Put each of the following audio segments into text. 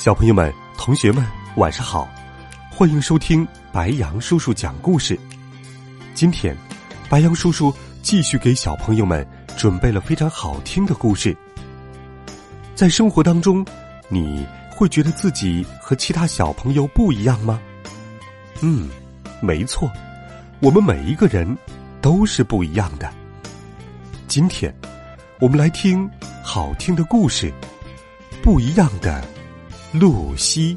小朋友们、同学们，晚上好！欢迎收听白杨叔叔讲故事。今天，白杨叔叔继续给小朋友们准备了非常好听的故事。在生活当中，你会觉得自己和其他小朋友不一样吗？嗯，没错，我们每一个人都是不一样的。今天，我们来听好听的故事，《不一样的露西》。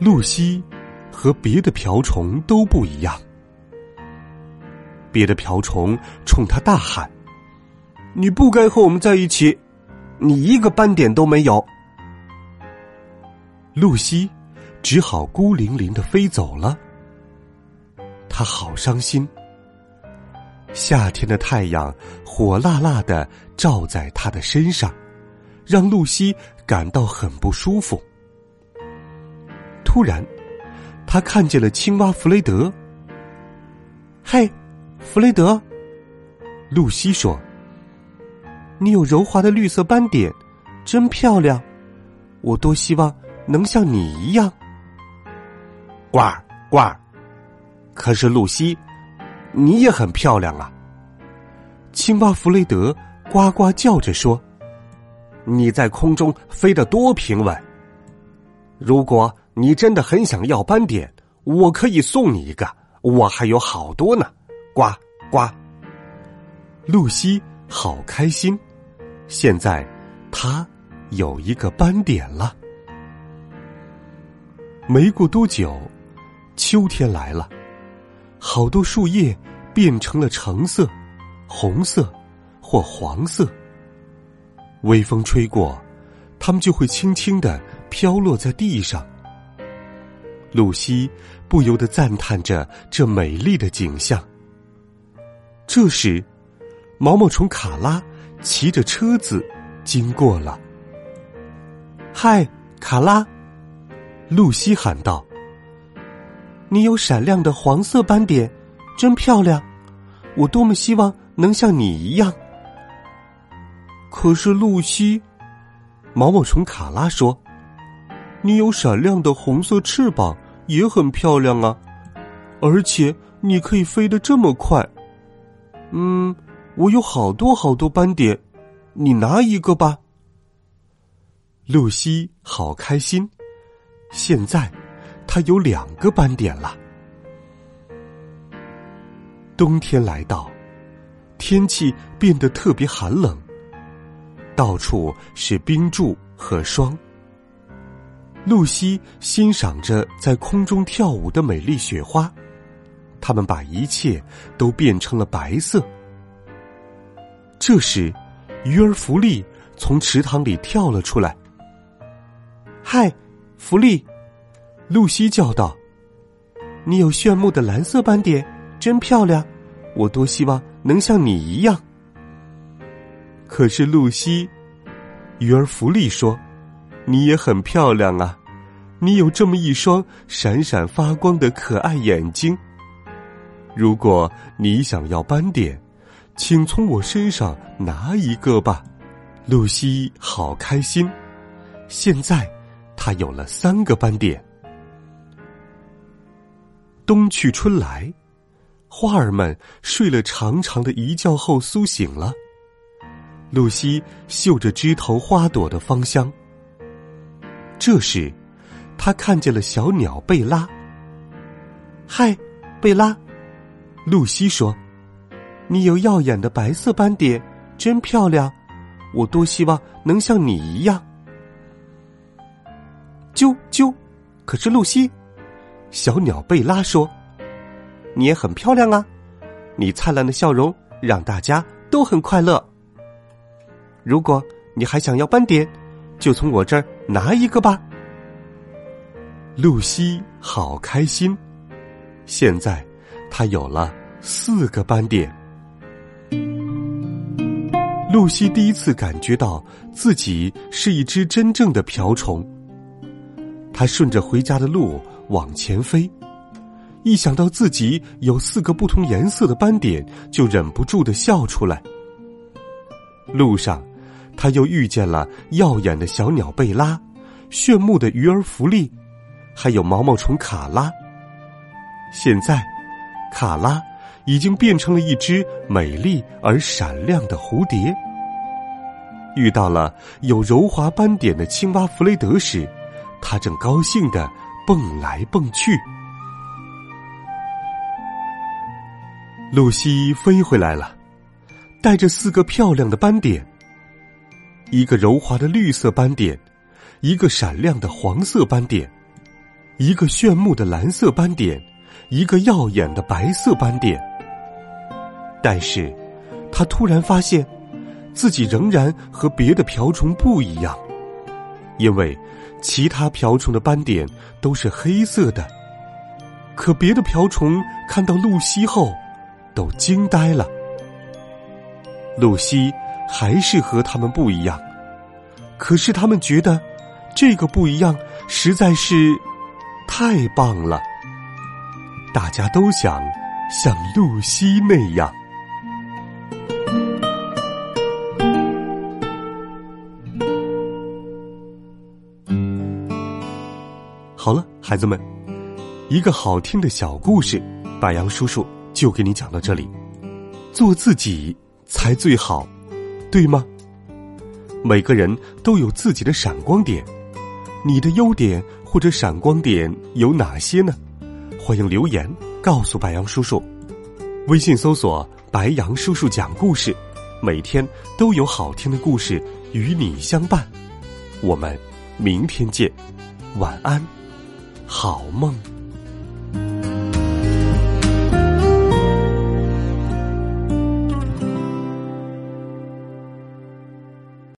露西和别的瓢虫都不一样。别的瓢虫冲他大喊：“你不该和我们在一起，你一个斑点都没有。”露西只好孤零零的飞走了。他好伤心。夏天的太阳火辣辣的照在他的身上，让露西感到很不舒服。突然，他看见了青蛙弗雷德。嘿，弗雷德，露西说：“你有柔滑的绿色斑点，真漂亮。我多希望能像你一样。”呱呱！可是露西，你也很漂亮啊。青蛙弗雷德呱呱叫着说：“你在空中飞得多平稳。如果……”你真的很想要斑点，我可以送你一个，我还有好多呢。呱呱，露西好开心，现在她有一个斑点了。没过多久，秋天来了，好多树叶变成了橙色、红色或黄色。微风吹过，它们就会轻轻的飘落在地上。露西不由得赞叹着这美丽的景象。这时，毛毛虫卡拉骑着车子经过了。“嗨，卡拉！”露西喊道，“你有闪亮的黄色斑点，真漂亮！我多么希望能像你一样。”可是，露西，毛毛虫卡拉说：“你有闪亮的红色翅膀。”也很漂亮啊，而且你可以飞得这么快。嗯，我有好多好多斑点，你拿一个吧。露西好开心，现在它有两个斑点了。冬天来到，天气变得特别寒冷，到处是冰柱和霜。露西欣赏着在空中跳舞的美丽雪花，它们把一切都变成了白色。这时，鱼儿弗利从池塘里跳了出来。“嗨，弗利！”露西叫道，“你有炫目的蓝色斑点，真漂亮！我多希望能像你一样。”可是，露西，鱼儿弗利说。你也很漂亮啊，你有这么一双闪闪发光的可爱眼睛。如果你想要斑点，请从我身上拿一个吧。露西好开心，现在她有了三个斑点。冬去春来，花儿们睡了长长的一觉后苏醒了。露西嗅着枝头花朵的芳香。这时，他看见了小鸟贝拉。“嗨，贝拉！”露西说，“你有耀眼的白色斑点，真漂亮！我多希望能像你一样。”啾啾！可是露西，小鸟贝拉说：“你也很漂亮啊！你灿烂的笑容让大家都很快乐。如果你还想要斑点，就从我这儿拿一个吧。露西好开心，现在她有了四个斑点。露西第一次感觉到自己是一只真正的瓢虫。她顺着回家的路往前飞。一想到自己有四个不同颜色的斑点，就忍不住的笑出来。路上，他又遇见了耀眼的小鸟贝拉、炫目的鱼儿福利，还有毛毛虫卡拉。现在，卡拉已经变成了一只美丽而闪亮的蝴蝶。遇到了有柔滑斑点的青蛙弗雷德时，他正高兴的蹦来蹦去。露西飞回来了，带着四个漂亮的斑点：一个柔滑的绿色斑点，一个闪亮的黄色斑点，一个炫目的蓝色斑点，一个耀眼的白色斑点。但是，他突然发现，自己仍然和别的瓢虫不一样，因为其他瓢虫的斑点都是黑色的，可别的瓢虫看到露西后。都惊呆了。露西还是和他们不一样，可是他们觉得这个不一样实在是太棒了。大家都想像露西那样。好了，孩子们，一个好听的小故事，白杨叔叔。就给你讲到这里，做自己才最好，对吗？每个人都有自己的闪光点，你的优点或者闪光点有哪些呢？欢迎留言告诉白杨叔叔。微信搜索“白杨叔叔讲故事”，每天都有好听的故事与你相伴。我们明天见，晚安，好梦。